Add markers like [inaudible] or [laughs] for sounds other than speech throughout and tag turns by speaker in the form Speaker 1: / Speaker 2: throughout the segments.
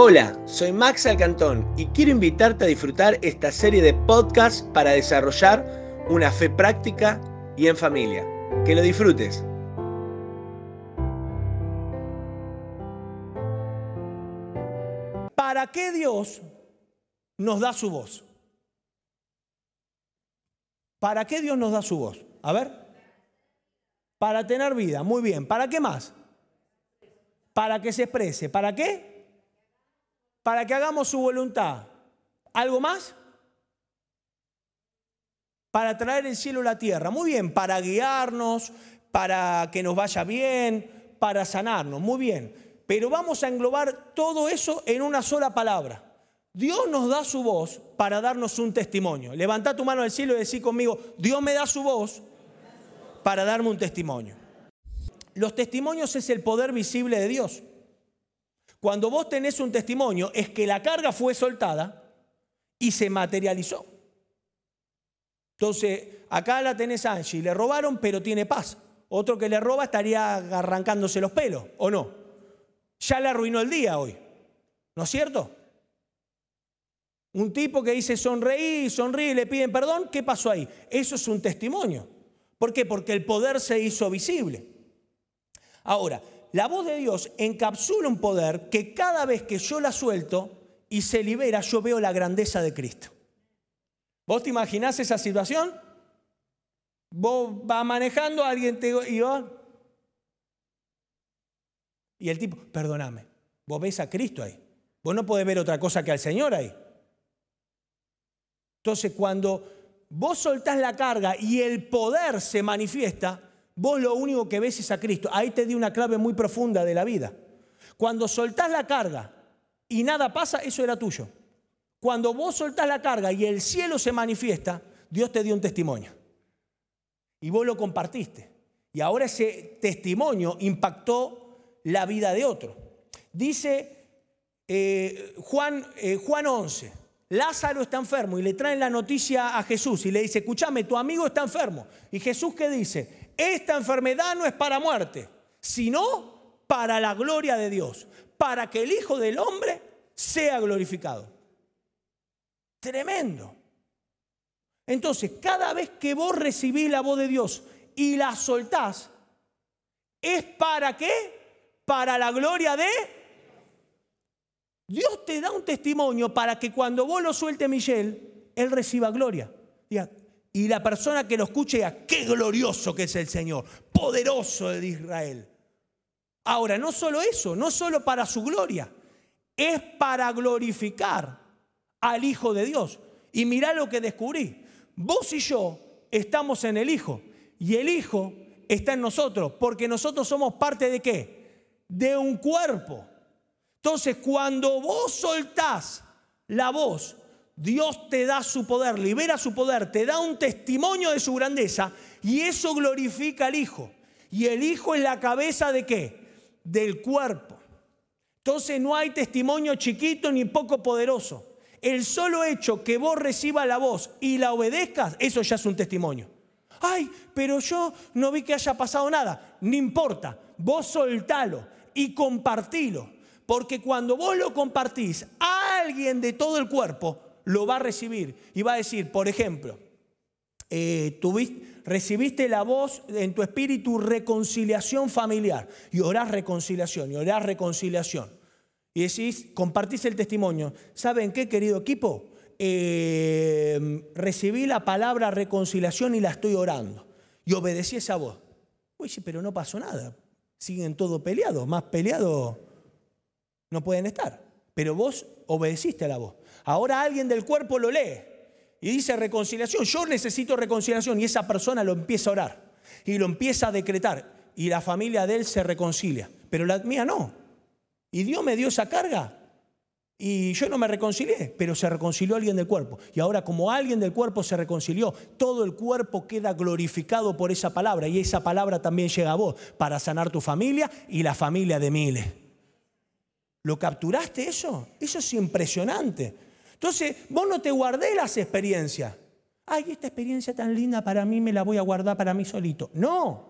Speaker 1: Hola, soy Max Alcantón y quiero invitarte a disfrutar esta serie de podcasts para desarrollar una fe práctica y en familia. Que lo disfrutes.
Speaker 2: ¿Para qué Dios nos da su voz? ¿Para qué Dios nos da su voz? A ver. Para tener vida, muy bien. ¿Para qué más? Para que se exprese. ¿Para qué? Para que hagamos su voluntad. ¿Algo más? Para traer el cielo a la tierra. Muy bien, para guiarnos, para que nos vaya bien, para sanarnos. Muy bien. Pero vamos a englobar todo eso en una sola palabra. Dios nos da su voz para darnos un testimonio. Levanta tu mano al cielo y decí conmigo, Dios me da su voz para darme un testimonio. Los testimonios es el poder visible de Dios. Cuando vos tenés un testimonio es que la carga fue soltada y se materializó. Entonces, acá la tenés Angie, le robaron pero tiene paz. Otro que le roba estaría arrancándose los pelos, ¿o no? Ya le arruinó el día hoy, ¿no es cierto? Un tipo que dice sonreí, sonríe le piden perdón, ¿qué pasó ahí? Eso es un testimonio. ¿Por qué? Porque el poder se hizo visible. Ahora, la voz de Dios encapsula un poder que cada vez que yo la suelto y se libera, yo veo la grandeza de Cristo. ¿Vos te imaginás esa situación? Vos vas manejando, alguien te y y el tipo, perdóname, vos ves a Cristo ahí. Vos no podés ver otra cosa que al Señor ahí. Entonces, cuando vos soltás la carga y el poder se manifiesta, vos lo único que ves es a Cristo. Ahí te di una clave muy profunda de la vida. Cuando soltás la carga y nada pasa, eso era tuyo. Cuando vos soltás la carga y el cielo se manifiesta, Dios te dio un testimonio. Y vos lo compartiste. Y ahora ese testimonio impactó la vida de otro. Dice eh, Juan, eh, Juan 11, Lázaro está enfermo y le traen la noticia a Jesús y le dice, escúchame, tu amigo está enfermo. Y Jesús qué dice, esta enfermedad no es para muerte, sino para la gloria de Dios, para que el Hijo del Hombre sea glorificado. Tremendo. Entonces, cada vez que vos recibís la voz de Dios y la soltás, ¿es para qué? Para la gloria de Dios te da un testimonio para que cuando vos lo suelte, Michelle, Él reciba gloria. Y la persona que lo escuche diga, qué glorioso que es el Señor, poderoso de Israel. Ahora, no solo eso, no solo para su gloria, es para glorificar al Hijo de Dios. Y mirá lo que descubrí. Vos y yo estamos en el Hijo y el Hijo está en nosotros, porque nosotros somos parte de qué? De un cuerpo. Entonces, cuando vos soltás la voz, Dios te da su poder, libera su poder, te da un testimonio de su grandeza y eso glorifica al Hijo. Y el Hijo es la cabeza de qué? Del cuerpo. Entonces no hay testimonio chiquito ni poco poderoso. El solo hecho que vos recibas la voz y la obedezcas, eso ya es un testimonio. Ay, pero yo no vi que haya pasado nada. No importa, vos soltalo y compartilo. Porque cuando vos lo compartís, alguien de todo el cuerpo lo va a recibir y va a decir, por ejemplo, eh, recibiste la voz en tu espíritu reconciliación familiar y orás reconciliación y orás reconciliación. Y decís, compartís el testimonio. ¿Saben qué, querido equipo? Eh, recibí la palabra reconciliación y la estoy orando. Y obedecí esa voz. Oye, pero no pasó nada. Siguen todos peleados, más peleados no pueden estar. Pero vos obedeciste a la voz. Ahora alguien del cuerpo lo lee y dice reconciliación. Yo necesito reconciliación y esa persona lo empieza a orar y lo empieza a decretar y la familia de él se reconcilia. Pero la mía no. Y Dios me dio esa carga y yo no me reconcilié, pero se reconcilió alguien del cuerpo. Y ahora como alguien del cuerpo se reconcilió, todo el cuerpo queda glorificado por esa palabra y esa palabra también llega a vos para sanar tu familia y la familia de miles. ¿Lo capturaste eso? Eso es impresionante. Entonces, vos no te guardé las experiencias. Ay, esta experiencia tan linda para mí me la voy a guardar para mí solito. No.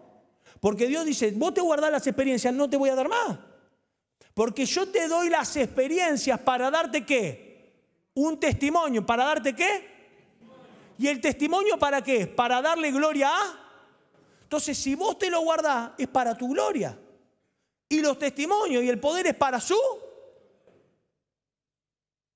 Speaker 2: Porque Dios dice, vos te guardás las experiencias, no te voy a dar más. Porque yo te doy las experiencias para darte qué? Un testimonio. ¿Para darte qué? ¿Y el testimonio para qué? Para darle gloria a... Entonces, si vos te lo guardás, es para tu gloria. Y los testimonios y el poder es para su.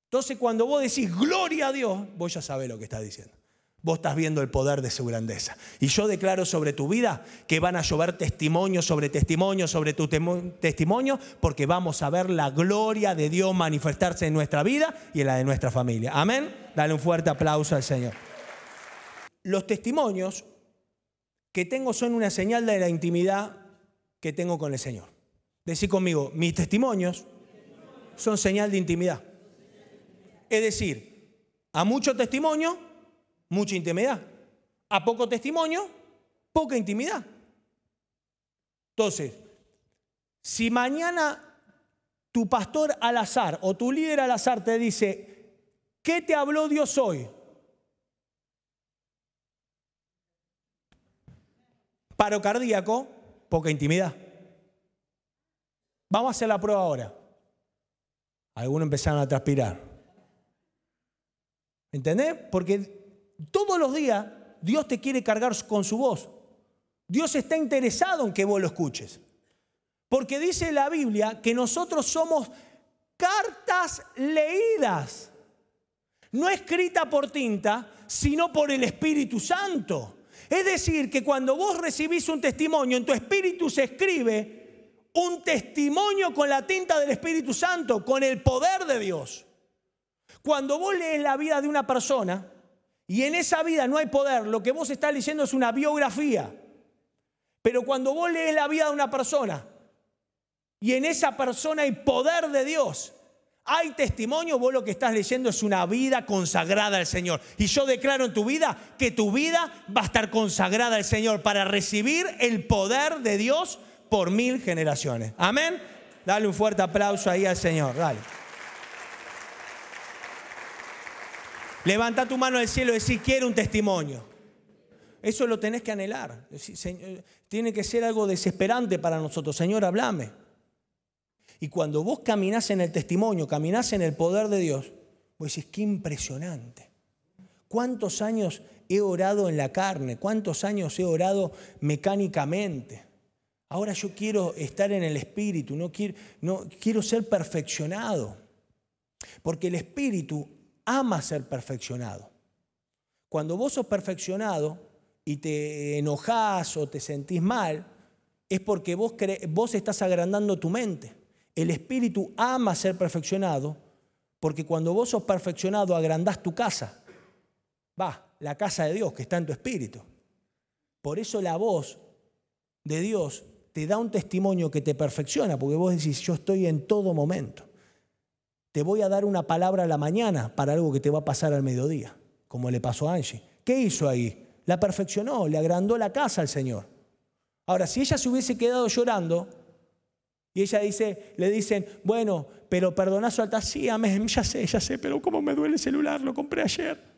Speaker 2: Entonces, cuando vos decís gloria a Dios, vos ya sabés lo que estás diciendo. Vos estás viendo el poder de su grandeza. Y yo declaro sobre tu vida que van a llover testimonios sobre testimonios sobre tu testimonio, porque vamos a ver la gloria de Dios manifestarse en nuestra vida y en la de nuestra familia. Amén. Dale un fuerte aplauso al Señor. Los testimonios que tengo son una señal de la intimidad que tengo con el Señor. Decí conmigo, mis testimonios son señal de intimidad. Es decir, a mucho testimonio, mucha intimidad. A poco testimonio, poca intimidad. Entonces, si mañana tu pastor al azar o tu líder al azar te dice, ¿qué te habló Dios hoy? Paro cardíaco, poca intimidad. Vamos a hacer la prueba ahora. Algunos empezaron a transpirar. ¿Entendés? Porque todos los días Dios te quiere cargar con su voz. Dios está interesado en que vos lo escuches. Porque dice la Biblia que nosotros somos cartas leídas, no escrita por tinta, sino por el Espíritu Santo. Es decir, que cuando vos recibís un testimonio, en tu espíritu se escribe un testimonio con la tinta del Espíritu Santo, con el poder de Dios. Cuando vos lees la vida de una persona y en esa vida no hay poder, lo que vos estás leyendo es una biografía. Pero cuando vos lees la vida de una persona y en esa persona hay poder de Dios, hay testimonio, vos lo que estás leyendo es una vida consagrada al Señor. Y yo declaro en tu vida que tu vida va a estar consagrada al Señor para recibir el poder de Dios por mil generaciones. Amén. Dale un fuerte aplauso ahí al Señor. Dale. Levanta tu mano al cielo y decir, quiero un testimonio. Eso lo tenés que anhelar. Tiene que ser algo desesperante para nosotros. Señor, hablame. Y cuando vos caminás en el testimonio, caminás en el poder de Dios, vos decís, qué impresionante. ¿Cuántos años he orado en la carne? ¿Cuántos años he orado mecánicamente? Ahora yo quiero estar en el espíritu, no quiero, no, quiero ser perfeccionado. Porque el espíritu ama ser perfeccionado. Cuando vos sos perfeccionado y te enojás o te sentís mal, es porque vos, vos estás agrandando tu mente. El espíritu ama ser perfeccionado porque cuando vos sos perfeccionado agrandás tu casa. Va, la casa de Dios que está en tu espíritu. Por eso la voz de Dios te da un testimonio que te perfecciona, porque vos decís, yo estoy en todo momento. Te voy a dar una palabra a la mañana para algo que te va a pasar al mediodía, como le pasó a Angie. ¿Qué hizo ahí? La perfeccionó, le agrandó la casa al Señor. Ahora, si ella se hubiese quedado llorando, y ella dice, le dicen, bueno, pero perdona su alta, sí, amén, ya sé, ya sé, pero cómo me duele el celular, lo compré ayer.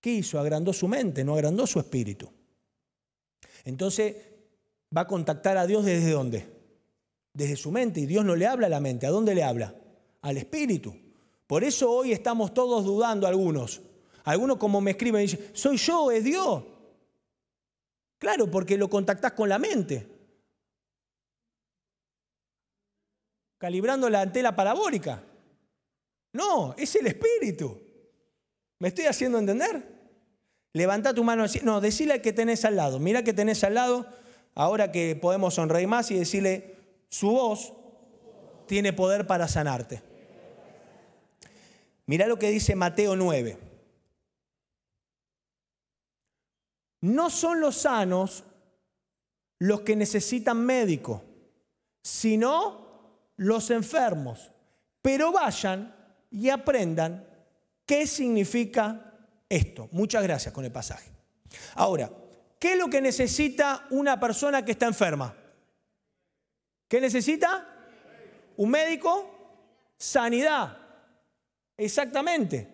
Speaker 2: ¿Qué hizo? Agrandó su mente, no agrandó su espíritu. Entonces va a contactar a Dios desde dónde? Desde su mente. Y Dios no le habla a la mente. ¿A dónde le habla? Al espíritu. Por eso hoy estamos todos dudando algunos. Algunos como me escriben dicen, soy yo, es Dios. Claro, porque lo contactás con la mente. Calibrando la antena parabólica. No, es el espíritu. ¿Me estoy haciendo entender? Levanta tu mano. No, decile al que tenés al lado. Mira que tenés al lado. Ahora que podemos sonreír más y decirle, su voz tiene poder para sanarte. Mira lo que dice Mateo 9. No son los sanos los que necesitan médico, sino los enfermos. Pero vayan y aprendan qué significa esto. Muchas gracias con el pasaje. Ahora, ¿qué es lo que necesita una persona que está enferma? ¿Qué necesita? ¿Un médico? Sanidad. Exactamente.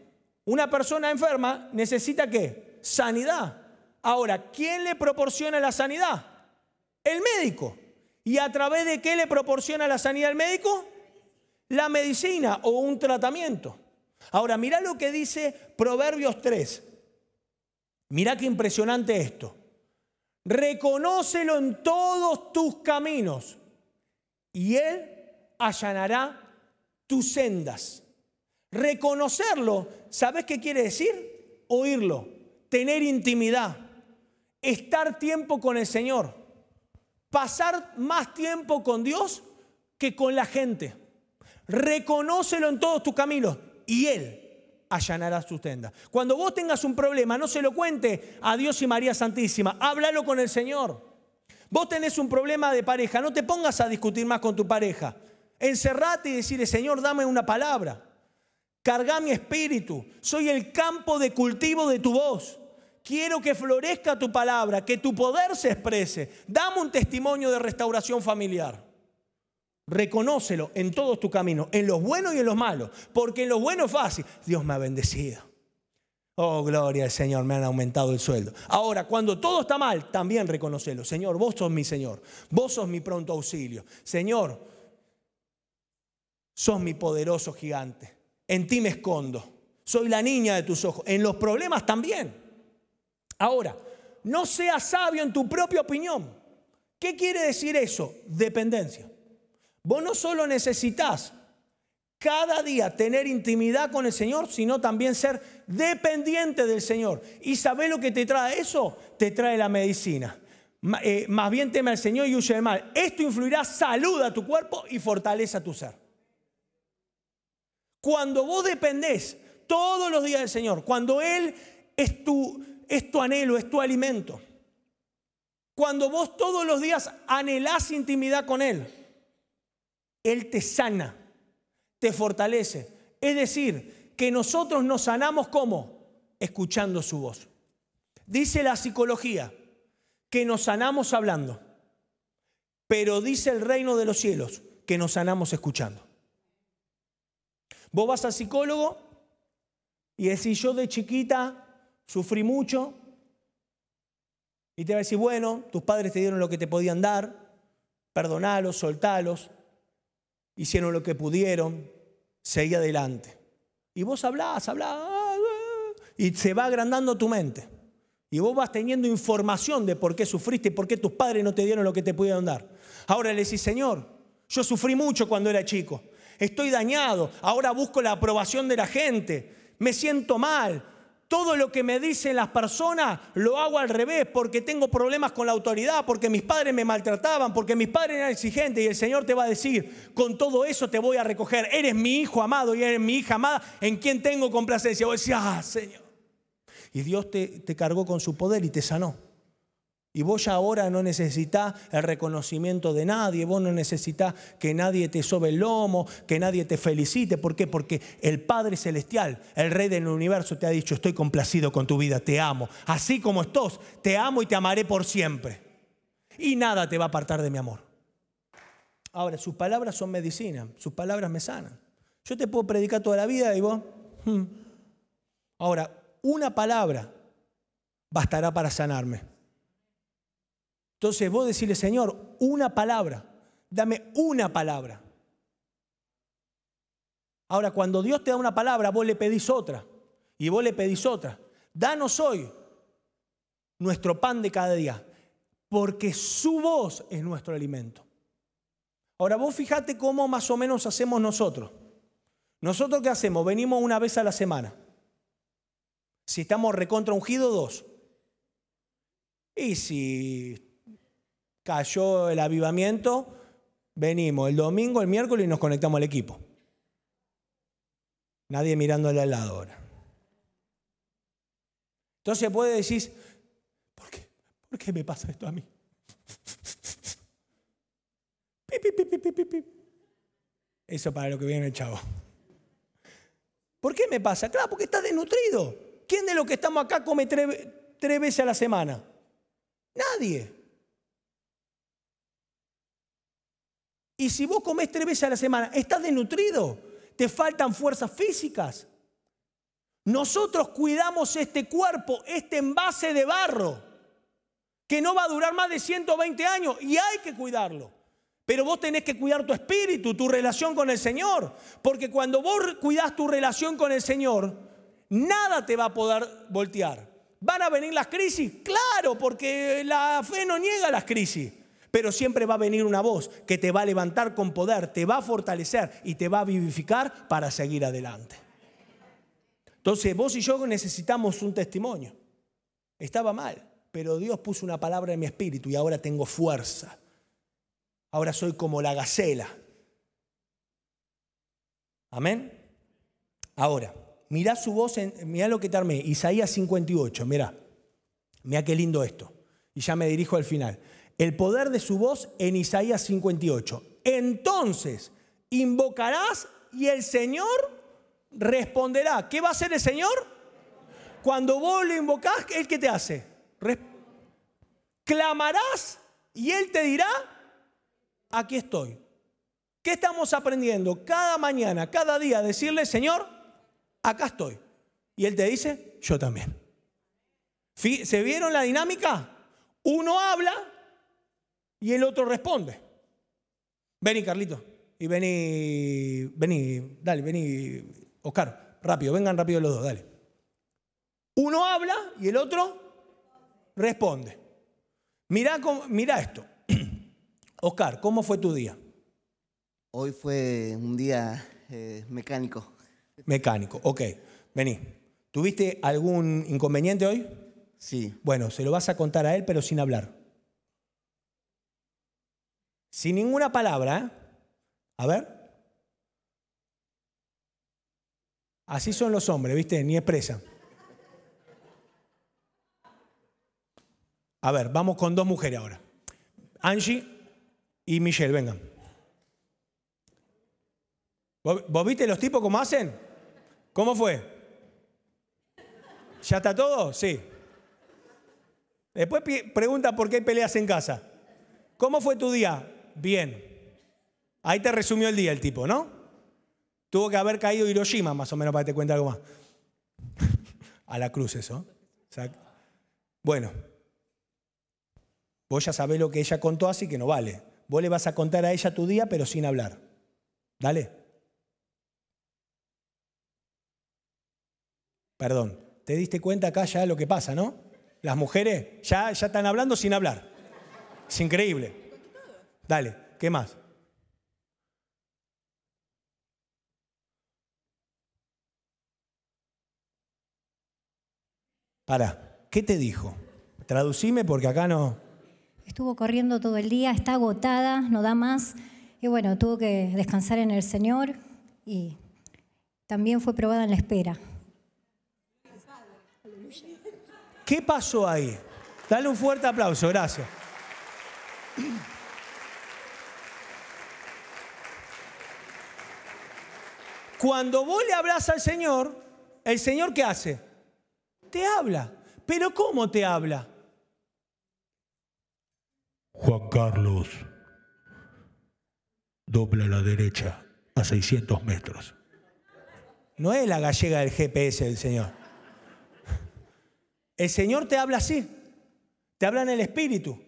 Speaker 2: Una persona enferma necesita qué? Sanidad. Ahora, ¿quién le proporciona la sanidad? El médico. ¿Y a través de qué le proporciona la sanidad al médico? La medicina o un tratamiento. Ahora, mira lo que dice Proverbios 3. Mira qué impresionante esto. Reconócelo en todos tus caminos y Él allanará tus sendas. Reconocerlo, ¿sabes qué quiere decir? Oírlo, tener intimidad, estar tiempo con el Señor, pasar más tiempo con Dios que con la gente. Reconócelo en todos tus caminos y Él allanará sus sendas. Cuando vos tengas un problema, no se lo cuente a Dios y María Santísima, háblalo con el Señor. Vos tenés un problema de pareja, no te pongas a discutir más con tu pareja. Encerrate y decirle, Señor, dame una palabra. Carga mi espíritu. Soy el campo de cultivo de tu voz. Quiero que florezca tu palabra, que tu poder se exprese. Dame un testimonio de restauración familiar. Reconócelo en todos tus caminos, en los buenos y en los malos, porque en los buenos es fácil. Dios me ha bendecido. Oh, gloria al Señor, me han aumentado el sueldo. Ahora, cuando todo está mal, también reconocelo. Señor, vos sos mi Señor. Vos sos mi pronto auxilio. Señor, sos mi poderoso gigante. En ti me escondo. Soy la niña de tus ojos. En los problemas también. Ahora, no seas sabio en tu propia opinión. ¿Qué quiere decir eso? Dependencia. Vos no solo necesitas cada día tener intimidad con el Señor, sino también ser dependiente del Señor. ¿Y sabés lo que te trae eso? Te trae la medicina. Eh, más bien teme al Señor y huye del mal. Esto influirá salud a tu cuerpo y fortaleza a tu ser. Cuando vos dependés todos los días del Señor, cuando Él es tu, es tu anhelo, es tu alimento, cuando vos todos los días anhelás intimidad con Él, Él te sana te fortalece. Es decir, que nosotros nos sanamos como? Escuchando su voz. Dice la psicología que nos sanamos hablando, pero dice el reino de los cielos que nos sanamos escuchando. Vos vas al psicólogo y decís, yo de chiquita sufrí mucho, y te va a decir, bueno, tus padres te dieron lo que te podían dar, perdonalos, soltalos, hicieron lo que pudieron, seguí adelante. Y vos hablás, hablás, y se va agrandando tu mente. Y vos vas teniendo información de por qué sufriste y por qué tus padres no te dieron lo que te pudieron dar. Ahora le decís, Señor, yo sufrí mucho cuando era chico. Estoy dañado. Ahora busco la aprobación de la gente. Me siento mal. Todo lo que me dicen las personas lo hago al revés porque tengo problemas con la autoridad, porque mis padres me maltrataban, porque mis padres eran exigentes y el Señor te va a decir, con todo eso te voy a recoger. Eres mi hijo amado y eres mi hija amada en quien tengo complacencia. Vos decís, ah, Señor. Y Dios te, te cargó con su poder y te sanó. Y vos ya ahora no necesitas el reconocimiento de nadie, vos no necesitas que nadie te sobe el lomo, que nadie te felicite. ¿Por qué? Porque el Padre Celestial, el Rey del Universo, te ha dicho, estoy complacido con tu vida, te amo. Así como estás, te amo y te amaré por siempre. Y nada te va a apartar de mi amor. Ahora, sus palabras son medicina, sus palabras me sanan. Yo te puedo predicar toda la vida y vos... Hmm. Ahora, una palabra bastará para sanarme. Entonces vos decirle, Señor, una palabra, dame una palabra. Ahora, cuando Dios te da una palabra, vos le pedís otra y vos le pedís otra. Danos hoy nuestro pan de cada día, porque su voz es nuestro alimento. Ahora vos fíjate cómo más o menos hacemos nosotros. ¿Nosotros qué hacemos? Venimos una vez a la semana. Si estamos recontra ungidos, dos. Y si cayó el avivamiento, venimos el domingo, el miércoles y nos conectamos al equipo. Nadie mirándole al lado ahora. Entonces puede decir, ¿por qué? ¿Por qué me pasa esto a mí? [laughs] Eso para lo que viene el chavo. ¿Por qué me pasa? Claro, porque está desnutrido. ¿Quién de los que estamos acá come tres, tres veces a la semana? Nadie. Y si vos comés tres veces a la semana, estás desnutrido, te faltan fuerzas físicas. Nosotros cuidamos este cuerpo, este envase de barro. que no va a durar más de 120 años y hay que cuidarlo. Pero vos tenés que cuidar tu espíritu, tu relación con el Señor. Porque cuando vos cuidás tu relación con el Señor, nada te va a poder voltear. ¿Van a venir las crisis? Claro, porque la fe no niega las crisis. Pero siempre va a venir una voz que te va a levantar con poder, te va a fortalecer y te va a vivificar para seguir adelante. Entonces vos y yo necesitamos un testimonio. Estaba mal, pero Dios puso una palabra en mi espíritu y ahora tengo fuerza. Ahora soy como la gacela. Amén. Ahora, mirá su voz, en, mirá lo que te armé, Isaías 58, mirá. Mirá qué lindo esto. Y ya me dirijo al final el poder de su voz en Isaías 58. Entonces invocarás y el Señor responderá. ¿Qué va a hacer el Señor? Cuando vos lo invocás, ¿Él qué te hace? Clamarás y Él te dirá, aquí estoy. ¿Qué estamos aprendiendo? Cada mañana, cada día, decirle, Señor, acá estoy. Y Él te dice, yo también. ¿Se vieron la dinámica? Uno habla y el otro responde. Vení, Carlito. Y vení, vení, dale, vení, Oscar, rápido, vengan rápido los dos, dale. Uno habla y el otro responde. Mirá, mirá esto. [clears throat] Oscar, ¿cómo fue tu día?
Speaker 3: Hoy fue un día eh, mecánico.
Speaker 2: Mecánico, ok. Vení. ¿Tuviste algún inconveniente hoy?
Speaker 3: Sí.
Speaker 2: Bueno, se lo vas a contar a él, pero sin hablar. Sin ninguna palabra. A ver. Así son los hombres, ¿viste? Ni expresan. A ver, vamos con dos mujeres ahora. Angie y Michelle, vengan. ¿Vos, viste los tipos cómo hacen? ¿Cómo fue? ¿Ya está todo? Sí. Después pregunta por qué hay peleas en casa. ¿Cómo fue tu día? Bien. Ahí te resumió el día el tipo, ¿no? Tuvo que haber caído Hiroshima, más o menos, para que te cuente algo más. [laughs] A la cruz eso. Bueno, vos ya sabés lo que ella contó, así que no vale. Vos le vas a contar a ella tu día, pero sin hablar. Dale. Perdón, ¿te diste cuenta acá ya lo que pasa, no? Las mujeres ya, ya están hablando sin hablar. Es increíble. Dale, ¿qué más? Para, ¿qué te dijo? Traducime porque acá no.
Speaker 4: Estuvo corriendo todo el día, está agotada, no da más. Y bueno, tuvo que descansar en el Señor y también fue probada en la espera.
Speaker 2: ¿Qué pasó ahí? Dale un fuerte aplauso, gracias. Cuando vos le hablas al Señor, ¿el Señor qué hace? Te habla. ¿Pero cómo te habla? Juan Carlos, dobla a la derecha a 600 metros. No es la gallega del GPS del Señor. El Señor te habla así. Te habla en el Espíritu.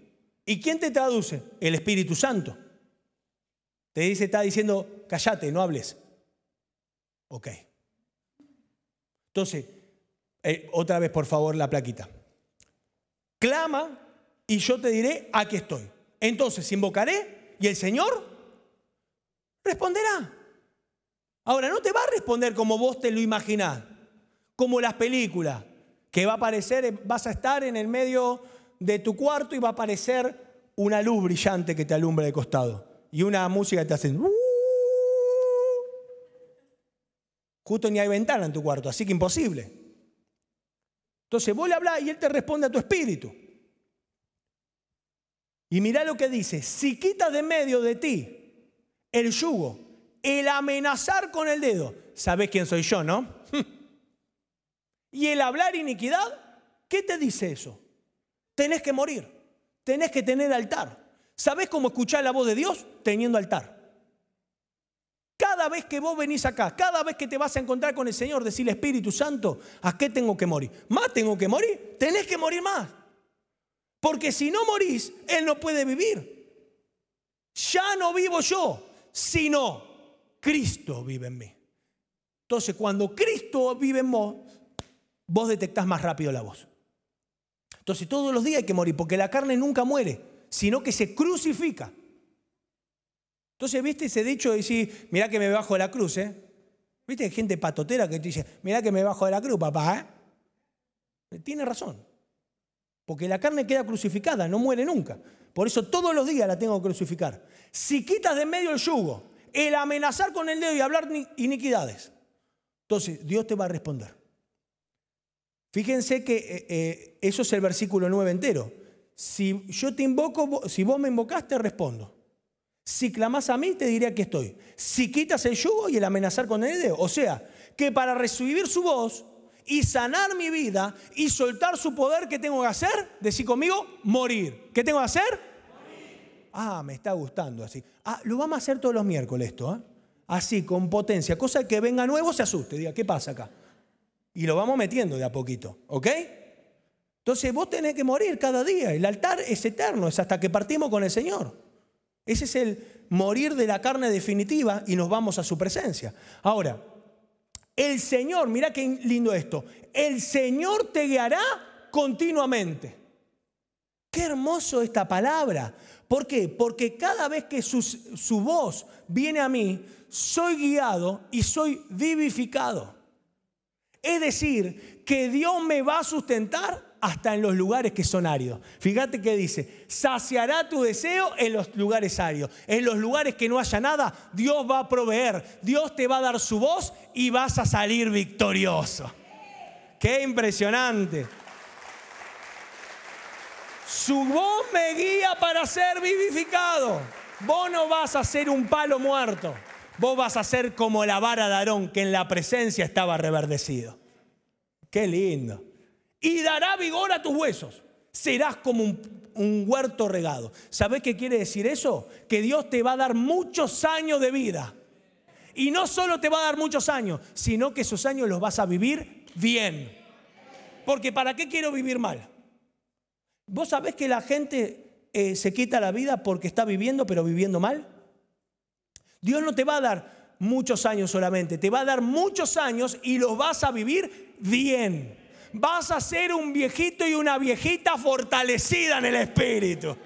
Speaker 2: ¿Y quién te traduce? El Espíritu Santo. Te dice, está diciendo, cállate, no hables. Ok. Entonces, eh, otra vez por favor la plaquita. Clama y yo te diré, aquí estoy. Entonces invocaré y el Señor responderá. Ahora, no te va a responder como vos te lo imaginás, como las películas, que va a aparecer, vas a estar en el medio de tu cuarto y va a aparecer una luz brillante que te alumbra de costado y una música que te hace... Justo ni hay ventana en tu cuarto, así que imposible. Entonces vos le hablas y él te responde a tu espíritu. Y mira lo que dice, si quitas de medio de ti el yugo, el amenazar con el dedo, sabes quién soy yo, ¿no? [laughs] y el hablar iniquidad, ¿qué te dice eso? Tenés que morir, tenés que tener altar. ¿Sabés cómo escuchar la voz de Dios? Teniendo altar. Cada vez que vos venís acá, cada vez que te vas a encontrar con el Señor, decirle Espíritu Santo, ¿a qué tengo que morir? ¿Más tengo que morir? Tenés que morir más. Porque si no morís, Él no puede vivir. Ya no vivo yo, sino Cristo vive en mí. Entonces, cuando Cristo vive en vos, vos detectás más rápido la voz. Entonces, todos los días hay que morir, porque la carne nunca muere, sino que se crucifica. Entonces, ¿viste ese dicho de decir, mirá que me bajo de la cruz, ¿eh? ¿Viste? Hay gente patotera que te dice, mirá que me bajo de la cruz, papá, ¿eh? Tiene razón. Porque la carne queda crucificada, no muere nunca. Por eso todos los días la tengo que crucificar. Si quitas de medio el yugo, el amenazar con el dedo y hablar iniquidades, entonces Dios te va a responder. Fíjense que eh, eh, eso es el versículo 9 entero. Si yo te invoco, si vos me invocás, te respondo. Si clamás a mí, te diré aquí estoy. Si quitas el yugo y el amenazar con el dedo. O sea, que para recibir su voz, y sanar mi vida y soltar su poder, ¿qué tengo que hacer? Decir conmigo, morir. ¿Qué tengo que hacer? Ah, me está gustando así. Ah, lo vamos a hacer todos los miércoles esto, ¿eh? Así, con potencia. Cosa que venga nuevo se asuste, diga, ¿qué pasa acá? Y lo vamos metiendo de a poquito, ¿ok? Entonces vos tenés que morir cada día. El altar es eterno, es hasta que partimos con el Señor. Ese es el morir de la carne definitiva y nos vamos a su presencia. Ahora, el Señor, mira qué lindo esto, el Señor te guiará continuamente. Qué hermoso esta palabra. ¿Por qué? Porque cada vez que su, su voz viene a mí, soy guiado y soy vivificado. Es decir, que Dios me va a sustentar hasta en los lugares que son áridos. Fíjate que dice, saciará tu deseo en los lugares áridos. En los lugares que no haya nada, Dios va a proveer. Dios te va a dar su voz y vas a salir victorioso. Qué impresionante. Su voz me guía para ser vivificado. Vos no vas a ser un palo muerto. Vos vas a ser como la vara de Aarón que en la presencia estaba reverdecido. Qué lindo y dará vigor a tus huesos. Serás como un, huerto regado. ¿Sabes qué quiere decir eso? Que Dios te va a dar muchos años de vida. Y no solo te va a dar muchos años, sino que esos años los vas a vivir bien. Porque ¿para qué quiero vivir mal? ¿Vos sabés que la gente eh, se quita la vida porque está viviendo, pero viviendo mal? Dios no te va a dar muchos años solamente, te va a dar muchos años y los vas a vivir bien vas a ser un viejito y una viejita fortalecida en el espíritu.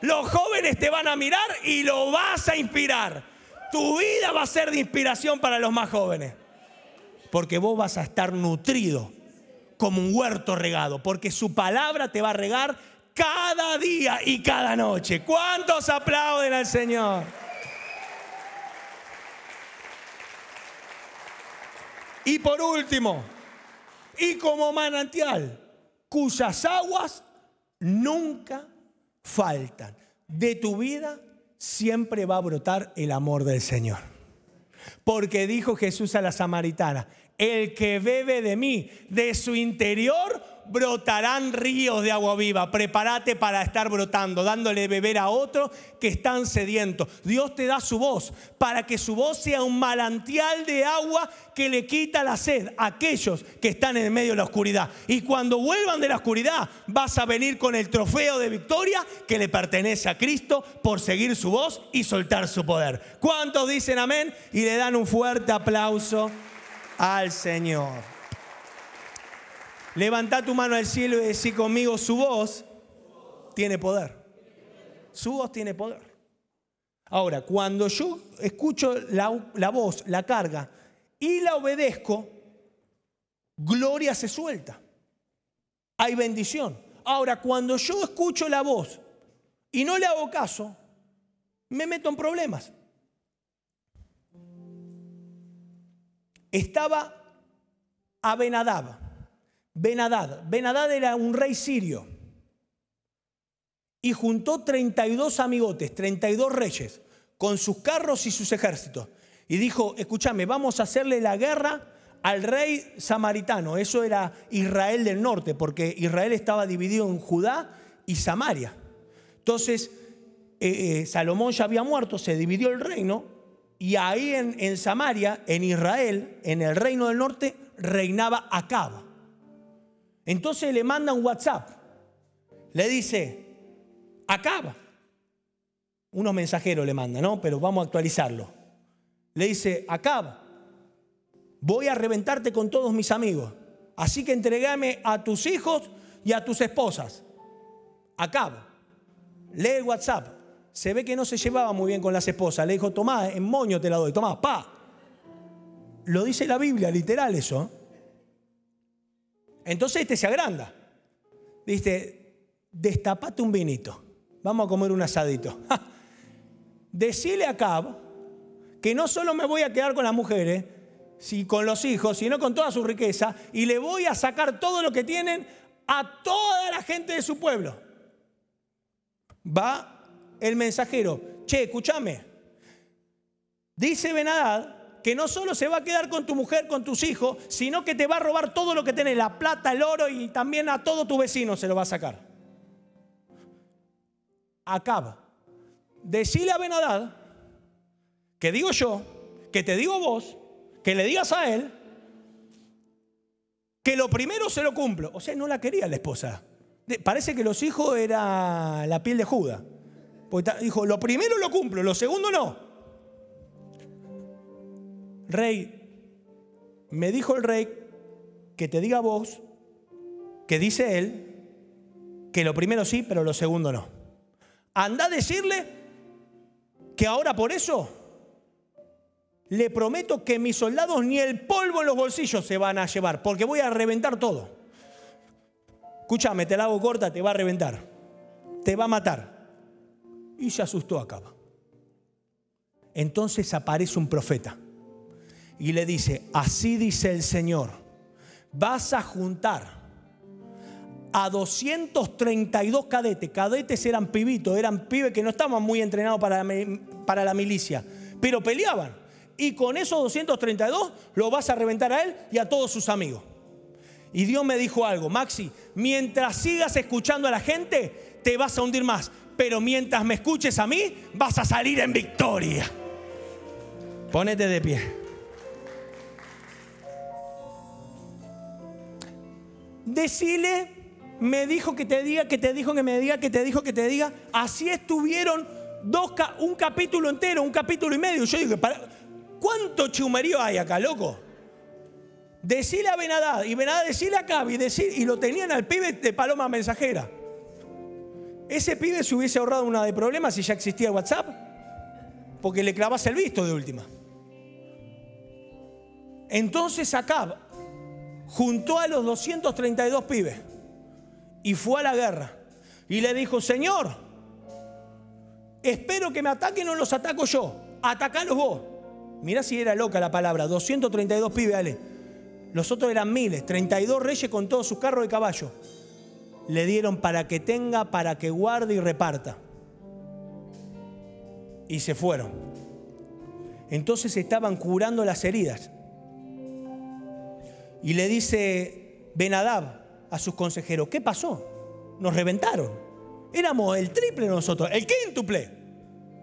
Speaker 2: Los jóvenes te van a mirar y lo vas a inspirar. Tu vida va a ser de inspiración para los más jóvenes. Porque vos vas a estar nutrido como un huerto regado. Porque su palabra te va a regar cada día y cada noche. ¿Cuántos aplauden al Señor? Y por último, y como manantial cuyas aguas nunca faltan. De tu vida siempre va a brotar el amor del Señor. Porque dijo Jesús a la samaritana, el que bebe de mí, de su interior, brotarán ríos de agua viva. Prepárate para estar brotando, dándole beber a otros que están sedientos. Dios te da su voz para que su voz sea un manantial de agua que le quita la sed a aquellos que están en medio de la oscuridad. Y cuando vuelvan de la oscuridad, vas a venir con el trofeo de victoria que le pertenece a Cristo por seguir su voz y soltar su poder. ¿Cuántos dicen amén? Y le dan un fuerte aplauso al Señor. Levanta tu mano al cielo y decir conmigo, su voz tiene poder. Su voz tiene poder. Ahora, cuando yo escucho la, la voz, la carga, y la obedezco, gloria se suelta. Hay bendición. Ahora, cuando yo escucho la voz y no le hago caso, me meto en problemas. Estaba Abenadab Benadad. Benadad era un rey sirio y juntó 32 amigotes, 32 reyes, con sus carros y sus ejércitos. Y dijo, escúchame, vamos a hacerle la guerra al rey samaritano. Eso era Israel del norte, porque Israel estaba dividido en Judá y Samaria. Entonces, eh, eh, Salomón ya había muerto, se dividió el reino, y ahí en, Samaria, en Israel, en el reino del norte, reinaba Acab. Entonces le mandan WhatsApp. le dice, acaba. Unos mensajeros le manda, ¿no? Pero vamos a actualizarlo. Le dice, acaba. Voy a reventarte con todos mis amigos. Así que entregame a tus hijos y a tus esposas. Acabo. Lee el WhatsApp. Se ve que no se llevaba muy bien con las esposas. Le dijo, tomá, en moño te la doy. Tomá, pa. Lo dice la Biblia, literal eso. Entonces este se agranda. Dice, destapate un vinito. Vamos a comer un asadito. [laughs] Decile a Cab que no solo me voy a quedar con las mujeres, si con los hijos, sino con toda su riqueza, y le voy a sacar todo lo que tienen a toda la gente de su pueblo. Va el mensajero, che, escúchame, dice Benadad que no solo se va a quedar con tu mujer, con tus hijos, sino que te va a robar todo lo que tenés, la plata, el oro y también a todo tu vecino se lo va a sacar. Acaba. Decile a Benadad que digo yo, que te digo vos, que le digas a él que lo primero se lo cumplo. O sea, no la quería la esposa. Parece que los hijos era la piel de Judas. dijo, lo primero lo cumplo, lo segundo no. Rey, me dijo el rey que te diga vos, que dice él, que lo primero sí, pero lo segundo no. Anda a decirle que ahora por eso le prometo que mis soldados ni el polvo en los bolsillos se van a llevar, porque voy a reventar todo. Escúchame, te la hago corta, te va a reventar. Te va a matar. Y se asustó Acaba. Entonces aparece un profeta y le dice, así dice el Señor, vas a juntar a 232 cadetes. Cadetes eran pibitos, eran pibes que no estaban muy entrenados para, para la milicia, pero peleaban y con esos 232 lo vas a reventar a él y a todos sus amigos. Y Dios me dijo algo, Maxi, mientras sigas escuchando a la gente, te vas a hundir más. Pero mientras me escuches a mí, vas a salir en victoria. Pónete de pie. Decile, me dijo que te diga, que te dijo que me diga, que te dijo que te diga. Así estuvieron dos, un capítulo entero, un capítulo y medio. Yo digo, para, ¿Cuánto chumerío hay acá, loco? Decile a Benadad y Benadad decile a Cabi y, y lo tenían al pibe de paloma mensajera. Ese pibe se hubiese ahorrado una de problemas si ya existía WhatsApp, porque le clavas el visto de última. Entonces Acab juntó a los 232 pibes y fue a la guerra y le dijo, Señor, espero que me ataquen o los ataco yo, atacalos vos. Mirá si era loca la palabra, 232 pibes, Ale. Los otros eran miles, 32 reyes con todos sus carros de caballo. Le dieron para que tenga, para que guarde y reparta. Y se fueron. Entonces estaban curando las heridas. Y le dice Benadab a sus consejeros, ¿qué pasó? Nos reventaron. Éramos el triple nosotros, el quíntuple.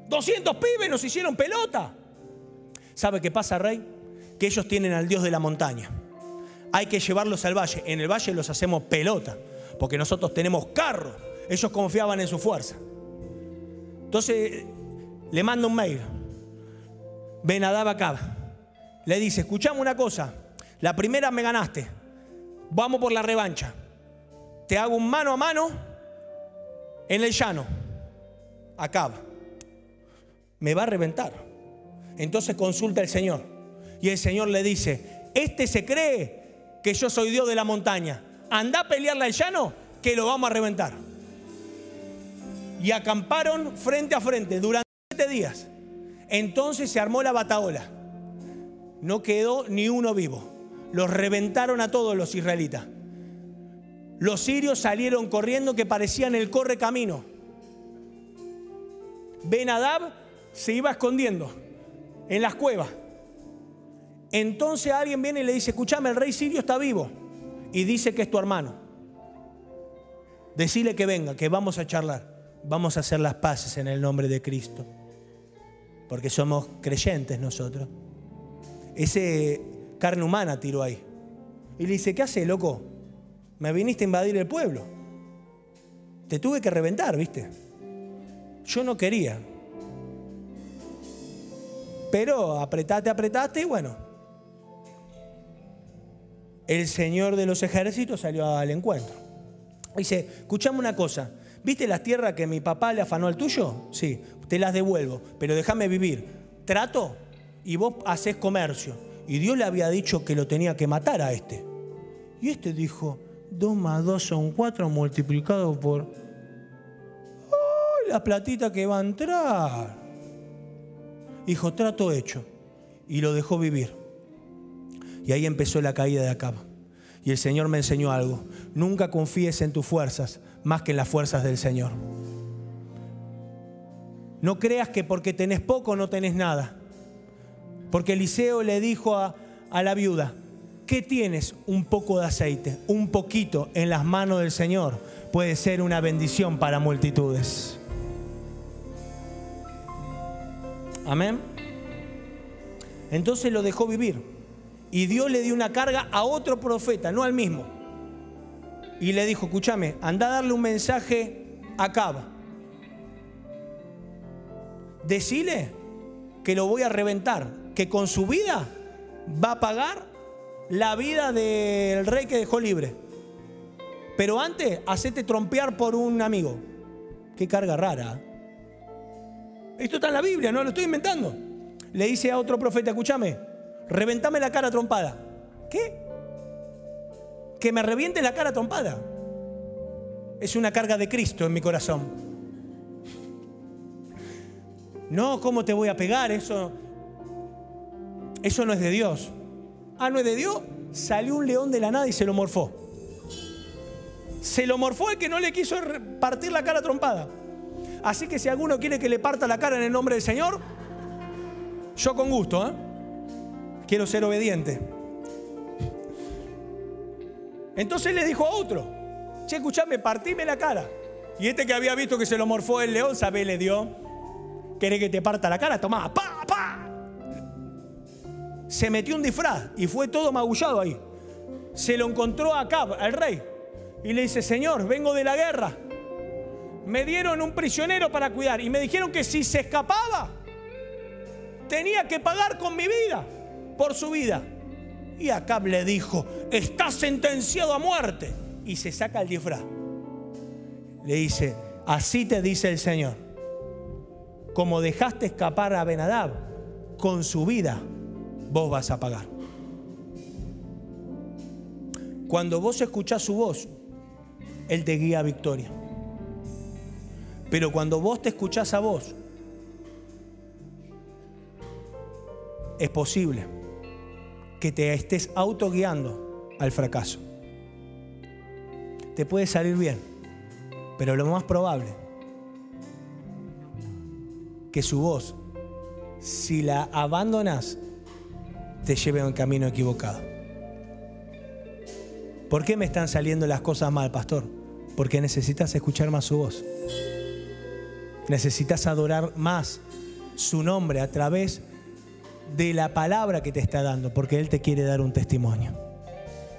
Speaker 2: 200 pibes nos hicieron pelota. ¿Sabe qué pasa, rey? Que ellos tienen al Dios de la montaña. Hay que llevarlos al valle. En el valle los hacemos pelota, porque nosotros tenemos carro. Ellos confiaban en su fuerza. Entonces le manda un mail. Benadab acá. Le dice, escuchame una cosa. La primera me ganaste. Vamos por la revancha. Te hago un mano a mano en el llano. Acaba. Me va a reventar. Entonces consulta al Señor. Y el Señor le dice, este se cree que yo soy Dios de la montaña. Anda a pelearle al llano que lo vamos a reventar. Y acamparon frente a frente durante siete días. Entonces se armó la bataola. No quedó ni uno vivo. Los reventaron a todos los israelitas. Los sirios salieron corriendo que parecían el corre camino. Benadab se iba escondiendo en las cuevas. Entonces alguien viene y le dice, escúchame, el rey sirio está vivo y dice que es tu hermano. Decile que venga, que vamos a charlar. Vamos a hacer las paces en el nombre de Cristo. Porque somos creyentes nosotros. Ese carne humana tiró ahí. Y le dice, ¿qué hace, loco? Me viniste a invadir el pueblo. te tuve que reventar, ¿viste? Yo no quería. Pero apretaste, apretaste y bueno. El Señor de los ejércitos salió al encuentro. Dice, escuchame una cosa. ¿Viste las tierras que mi papá le afanó al tuyo? Sí, te las devuelvo, pero déjame vivir. Trato y vos haces comercio. Y Dios le había dicho que lo tenía que matar a este. Y este dijo, 2 más 2 son 4 multiplicado por... ¡Ay, la platita que va a entrar! Dijo, trato hecho. Y lo dejó vivir. Y ahí empezó la caída de Acab. Y el Señor me enseñó algo. Nunca confíes en tus fuerzas más que en las fuerzas del Señor. No creas que porque tenés poco no tenés nada. Porque Eliseo le dijo a, la viuda, ¿qué tienes? Un poco de aceite, un poquito en las manos del Señor puede ser una bendición para multitudes. Amén. Entonces lo dejó vivir. Y Dios le dio una carga a otro profeta, no al mismo. Y le dijo, escúchame, anda a darle un mensaje a Caba. Decile que lo voy a reventar, que con su vida va a pagar la vida del rey que dejó libre. Pero antes, hacete trompear por un amigo. Qué carga rara. Esto está en la Biblia, no lo estoy inventando. Le dice a otro profeta, escúchame, reventame la cara trompada. ¿Qué? Que me reviente la cara trompada. Es una carga de Cristo en mi corazón. No, ¿cómo te voy a pegar? Eso, eso no es de Dios. Ah, no es de Dios. Salió un león de la nada y se lo morfó. Se lo morfó el que no le quiso partir la cara trompada. Así que si alguno quiere que le parta la cara en el nombre del Señor, yo con gusto, ¿eh? Quiero ser obediente. Entonces le dijo a otro, che, escuchame, partime la cara. Y este que había visto que se lo morfó el león, sabe, le dio, ¿querés que te parta la cara? Tomá, pa. Se metió un disfraz y fue todo magullado ahí. Se lo encontró acá, al rey. Y le dice, Señor, vengo de la guerra me dieron un prisionero para cuidar y me dijeron que si se escapaba, tenía que pagar con mi vida, por su vida. Y Acab le dijo, está sentenciado a muerte. Y se saca el disfraz. Le dice, así te dice el Señor, como dejaste escapar a Benadab, con su vida vos vas a pagar. Cuando vos escuchás su voz, Él te guía a victoria. Pero cuando vos te escuchás a vos, es posible que te estés autoguiando al fracaso. Te puede salir bien, pero lo más probable que su voz, si la abandonas, te lleve a un camino equivocado. ¿Por qué me están saliendo las cosas mal, pastor? Porque necesitas escuchar más su voz. Necesitas adorar más su nombre a través de la palabra que te está dando, porque Él te quiere dar un testimonio.